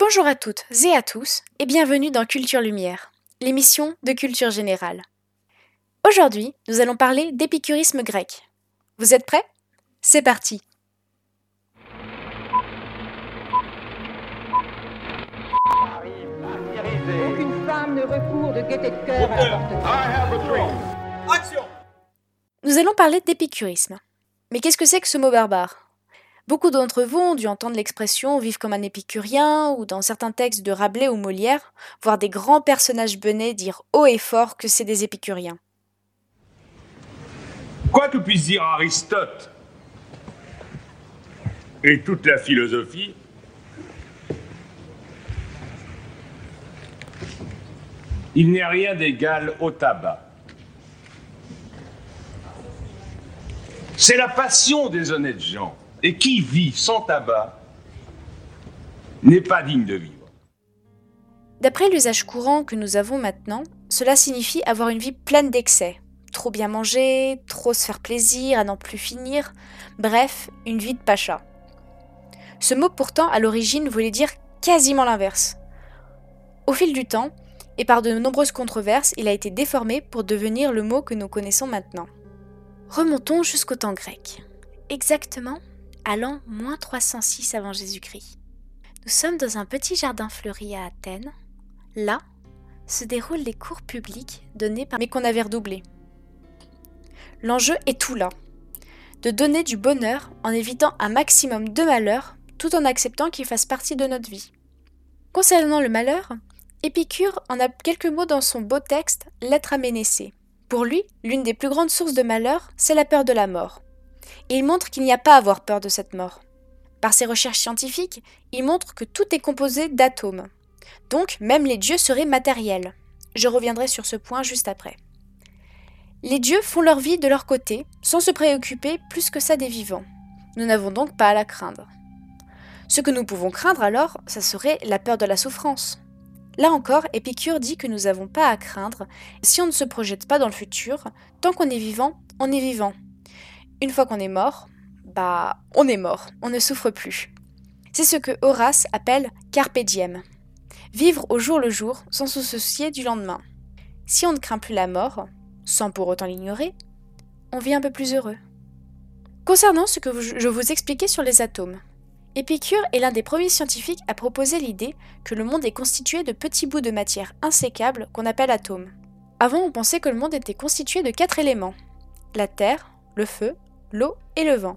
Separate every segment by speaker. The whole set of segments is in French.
Speaker 1: Bonjour à toutes et à tous et bienvenue dans Culture Lumière, l'émission de culture générale. Aujourd'hui, nous allons parler d'épicurisme grec. Vous êtes prêts? C'est parti
Speaker 2: Aucune femme ne recourt de gaieté de cœur à la
Speaker 3: Action
Speaker 1: Nous allons parler d'épicurisme. Mais qu'est-ce que c'est que ce mot barbare? Beaucoup d'entre vous ont dû entendre l'expression vivre comme un épicurien ou dans certains textes de Rabelais ou Molière, voir des grands personnages benets dire haut et fort que c'est des épicuriens.
Speaker 3: Quoi que puisse dire Aristote et toute la philosophie, il n'est rien d'égal au tabac. C'est la passion des honnêtes gens. Et qui vit sans tabac n'est pas digne de vivre.
Speaker 1: D'après l'usage courant que nous avons maintenant, cela signifie avoir une vie pleine d'excès. Trop bien manger, trop se faire plaisir, à n'en plus finir, bref, une vie de pacha. Ce mot pourtant à l'origine voulait dire quasiment l'inverse. Au fil du temps, et par de nombreuses controverses, il a été déformé pour devenir le mot que nous connaissons maintenant. Remontons jusqu'au temps grec. Exactement à l'an moins 306 avant Jésus-Christ. Nous sommes dans un petit jardin fleuri à Athènes. Là se déroulent les cours publics donnés par mais qu'on avait redoublés. L'enjeu est tout là. De donner du bonheur en évitant un maximum de malheur tout en acceptant qu'il fasse partie de notre vie. Concernant le malheur, Épicure en a quelques mots dans son beau texte L'être à Ménécée. Pour lui, l'une des plus grandes sources de malheur, c'est la peur de la mort. Il montre qu'il n'y a pas à avoir peur de cette mort. Par ses recherches scientifiques, il montre que tout est composé d'atomes. Donc même les dieux seraient matériels. Je reviendrai sur ce point juste après. Les dieux font leur vie de leur côté, sans se préoccuper plus que ça des vivants. Nous n'avons donc pas à la craindre. Ce que nous pouvons craindre alors, ça serait la peur de la souffrance. Là encore, Épicure dit que nous n'avons pas à craindre si on ne se projette pas dans le futur, tant qu'on est vivant, on est vivant. Une fois qu'on est mort, bah on est mort, on ne souffre plus. C'est ce que Horace appelle carpe diem. Vivre au jour le jour sans se soucier du lendemain. Si on ne craint plus la mort, sans pour autant l'ignorer, on vit un peu plus heureux. Concernant ce que je vous expliquais sur les atomes, Épicure est l'un des premiers scientifiques à proposer l'idée que le monde est constitué de petits bouts de matière insécables qu'on appelle atomes. Avant, on pensait que le monde était constitué de quatre éléments la terre, le feu, l'eau et le vent.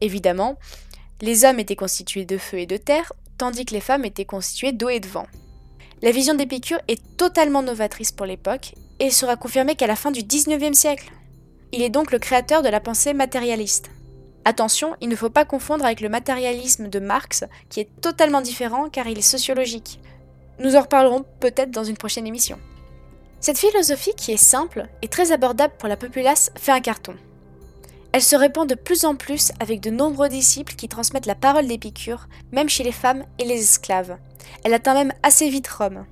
Speaker 1: Évidemment, les hommes étaient constitués de feu et de terre, tandis que les femmes étaient constituées d'eau et de vent. La vision d'Épicure est totalement novatrice pour l'époque et sera confirmée qu'à la fin du XIXe siècle. Il est donc le créateur de la pensée matérialiste. Attention, il ne faut pas confondre avec le matérialisme de Marx, qui est totalement différent car il est sociologique. Nous en reparlerons peut-être dans une prochaine émission. Cette philosophie qui est simple et très abordable pour la populace fait un carton. Elle se répand de plus en plus avec de nombreux disciples qui transmettent la parole d'Épicure, même chez les femmes et les esclaves. Elle atteint même assez vite Rome.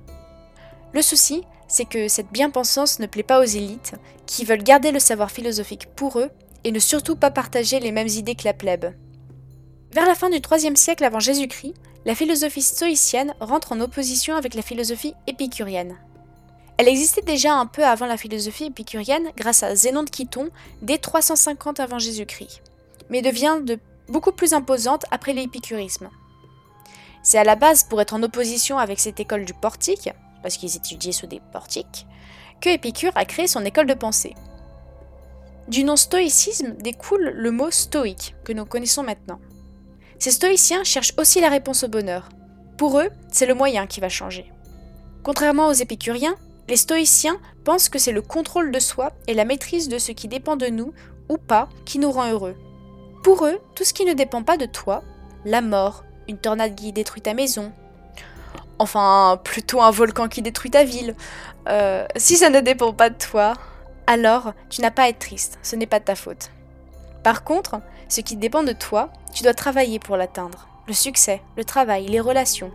Speaker 1: Le souci, c'est que cette bien-pensance ne plaît pas aux élites, qui veulent garder le savoir philosophique pour eux et ne surtout pas partager les mêmes idées que la plèbe. Vers la fin du IIIe siècle avant Jésus-Christ, la philosophie stoïcienne rentre en opposition avec la philosophie épicurienne. Elle existait déjà un peu avant la philosophie épicurienne grâce à Zénon de Chiton dès 350 avant Jésus-Christ, mais devient de beaucoup plus imposante après l'épicurisme. C'est à la base pour être en opposition avec cette école du portique, parce qu'ils étudiaient sous des portiques, que Épicure a créé son école de pensée. Du nom stoïcisme découle le mot stoïque, que nous connaissons maintenant. Ces stoïciens cherchent aussi la réponse au bonheur. Pour eux, c'est le moyen qui va changer. Contrairement aux épicuriens, les stoïciens pensent que c'est le contrôle de soi et la maîtrise de ce qui dépend de nous ou pas qui nous rend heureux. Pour eux, tout ce qui ne dépend pas de toi, la mort, une tornade qui détruit ta maison, enfin plutôt un volcan qui détruit ta ville, euh, si ça ne dépend pas de toi, alors tu n'as pas à être triste, ce n'est pas de ta faute. Par contre, ce qui dépend de toi, tu dois travailler pour l'atteindre. Le succès, le travail, les relations.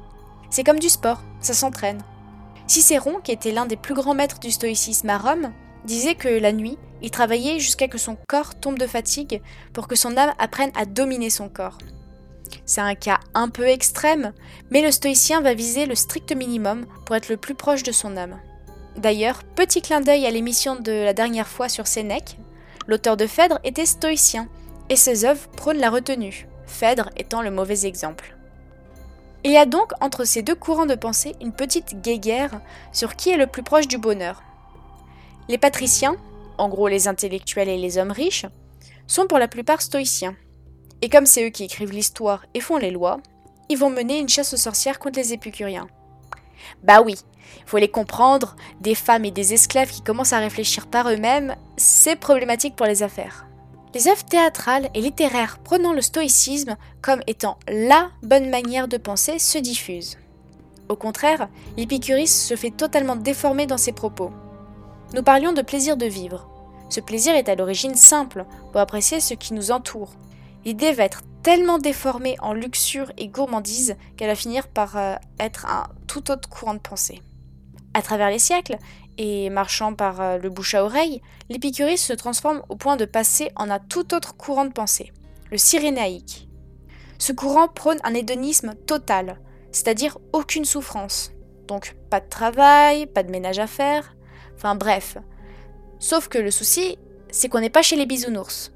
Speaker 1: C'est comme du sport, ça s'entraîne. Cicéron, qui était l'un des plus grands maîtres du stoïcisme à Rome, disait que la nuit, il travaillait jusqu'à que son corps tombe de fatigue pour que son âme apprenne à dominer son corps. C'est un cas un peu extrême, mais le stoïcien va viser le strict minimum pour être le plus proche de son âme. D'ailleurs, petit clin d'œil à l'émission de la dernière fois sur Sénèque, l'auteur de Phèdre était stoïcien, et ses œuvres prônent la retenue, Phèdre étant le mauvais exemple. Il y a donc entre ces deux courants de pensée une petite guéguerre sur qui est le plus proche du bonheur. Les patriciens, en gros les intellectuels et les hommes riches, sont pour la plupart stoïciens. Et comme c'est eux qui écrivent l'histoire et font les lois, ils vont mener une chasse aux sorcières contre les épicuriens. Bah oui, faut les comprendre, des femmes et des esclaves qui commencent à réfléchir par eux-mêmes, c'est problématique pour les affaires. Les œuvres théâtrales et littéraires prenant le stoïcisme comme étant LA bonne manière de penser se diffusent. Au contraire, l'épicurisme se fait totalement déformer dans ses propos. Nous parlions de plaisir de vivre. Ce plaisir est à l'origine simple pour apprécier ce qui nous entoure. L'idée va être tellement déformée en luxure et gourmandise qu'elle va finir par euh, être un tout autre courant de pensée. À travers les siècles, et marchant par euh, le bouche à oreille, l'épicurisme se transforme au point de passer en un tout autre courant de pensée, le cyrénaïque. Ce courant prône un hédonisme total, c'est-à-dire aucune souffrance. Donc pas de travail, pas de ménage à faire, enfin bref. Sauf que le souci, c'est qu'on n'est pas chez les bisounours.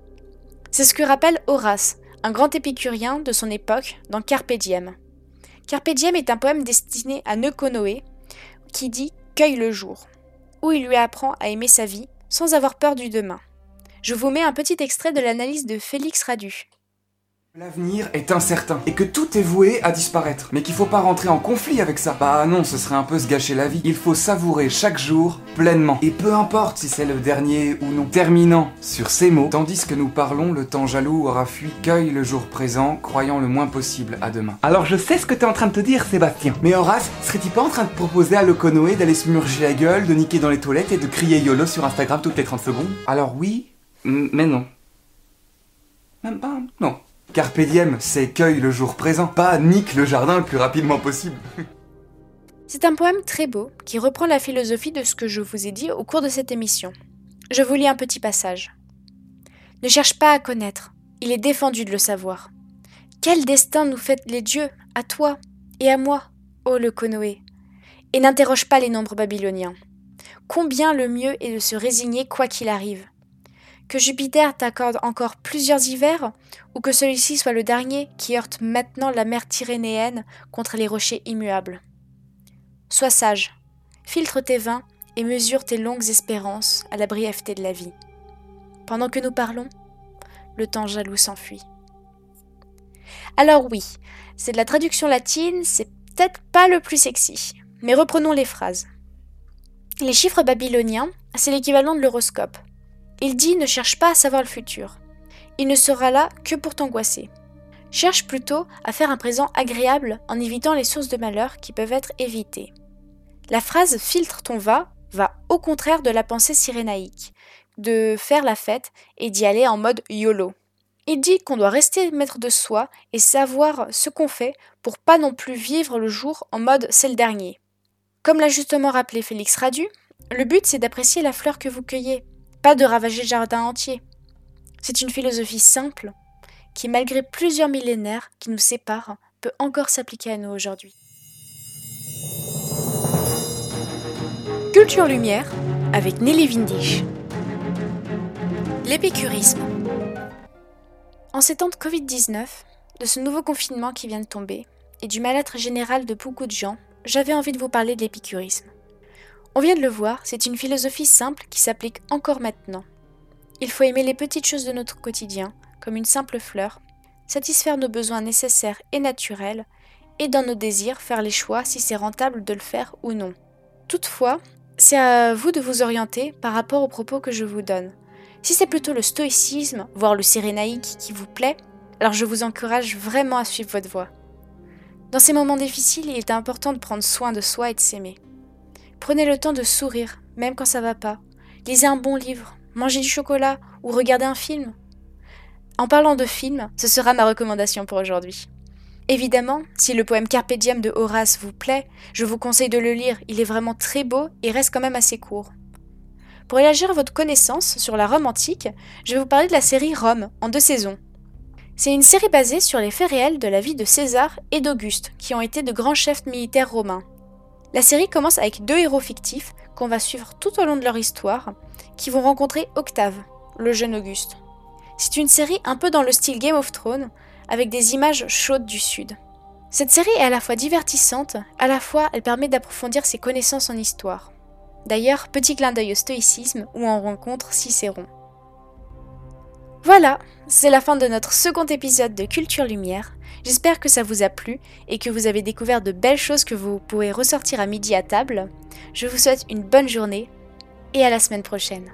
Speaker 1: C'est ce que rappelle Horace, un grand épicurien de son époque, dans Carpe Diem. Carpe Diem est un poème destiné à Neuconoé, qui dit Cueille le jour où il lui apprend à aimer sa vie sans avoir peur du demain. Je vous mets un petit extrait de l'analyse de Félix Radu.
Speaker 4: L'avenir est incertain et que tout est voué à disparaître. Mais qu'il faut pas rentrer en conflit avec ça. Bah non, ce serait un peu se gâcher la vie. Il faut savourer chaque jour pleinement. Et peu importe si c'est le dernier ou non. Terminant sur ces mots, tandis que nous parlons, le temps jaloux aura fui, cueille le jour présent, croyant le moins possible à demain. Alors je sais ce que t'es en train de te dire, Sébastien. Mais Horace, serais-tu pas en train de proposer à Loconoé d'aller se murger la gueule, de niquer dans les toilettes et de crier YOLO sur Instagram toutes les 30 secondes? Alors oui, mais non. Même pas, non. Carpe diem, c'est cueille le jour présent, pas nique le jardin le plus rapidement possible.
Speaker 1: C'est un poème très beau qui reprend la philosophie de ce que je vous ai dit au cours de cette émission. Je vous lis un petit passage. Ne cherche pas à connaître, il est défendu de le savoir. Quel destin nous fait les dieux, à toi et à moi, ô le Konoé? Et n'interroge pas les nombres babyloniens. Combien le mieux est de se résigner quoi qu'il arrive que Jupiter t'accorde encore plusieurs hivers, ou que celui-ci soit le dernier qui heurte maintenant la mer Tyrénéenne contre les rochers immuables. Sois sage, filtre tes vins et mesure tes longues espérances à la brièveté de la vie. Pendant que nous parlons, le temps jaloux s'enfuit. Alors oui, c'est de la traduction latine, c'est peut-être pas le plus sexy, mais reprenons les phrases. Les chiffres babyloniens, c'est l'équivalent de l'horoscope. Il dit ne cherche pas à savoir le futur. Il ne sera là que pour t'angoisser. Cherche plutôt à faire un présent agréable en évitant les sources de malheur qui peuvent être évitées. La phrase filtre ton va va au contraire de la pensée sirénaïque, de faire la fête et d'y aller en mode YOLO. Il dit qu'on doit rester maître de soi et savoir ce qu'on fait pour pas non plus vivre le jour en mode c'est le dernier. Comme l'a justement rappelé Félix Radu, le but c'est d'apprécier la fleur que vous cueillez, pas de ravager le jardin entier. C'est une philosophie simple qui, malgré plusieurs millénaires qui nous séparent, peut encore s'appliquer à nous aujourd'hui. Culture Lumière avec Nelly Vindisch. L'épicurisme. En ces temps de Covid-19, de ce nouveau confinement qui vient de tomber, et du mal-être général de beaucoup de gens, j'avais envie de vous parler de l'épicurisme. On vient de le voir, c'est une philosophie simple qui s'applique encore maintenant. Il faut aimer les petites choses de notre quotidien, comme une simple fleur, satisfaire nos besoins nécessaires et naturels, et dans nos désirs faire les choix si c'est rentable de le faire ou non. Toutefois, c'est à vous de vous orienter par rapport aux propos que je vous donne. Si c'est plutôt le stoïcisme, voire le cyrénaïque qui vous plaît, alors je vous encourage vraiment à suivre votre voie. Dans ces moments difficiles, il est important de prendre soin de soi et de s'aimer. Prenez le temps de sourire, même quand ça va pas. Lisez un bon livre, mangez du chocolat ou regardez un film. En parlant de film, ce sera ma recommandation pour aujourd'hui. Évidemment, si le poème Carpe Diem de Horace vous plaît, je vous conseille de le lire, il est vraiment très beau et reste quand même assez court. Pour élargir votre connaissance sur la Rome antique, je vais vous parler de la série Rome en deux saisons. C'est une série basée sur les faits réels de la vie de César et d'Auguste, qui ont été de grands chefs militaires romains. La série commence avec deux héros fictifs qu'on va suivre tout au long de leur histoire, qui vont rencontrer Octave, le jeune Auguste. C'est une série un peu dans le style Game of Thrones, avec des images chaudes du Sud. Cette série est à la fois divertissante, à la fois elle permet d'approfondir ses connaissances en histoire. D'ailleurs, petit clin d'œil au stoïcisme où on rencontre Cicéron. Voilà, c'est la fin de notre second épisode de Culture Lumière. J'espère que ça vous a plu et que vous avez découvert de belles choses que vous pourrez ressortir à midi à table. Je vous souhaite une bonne journée et à la semaine prochaine.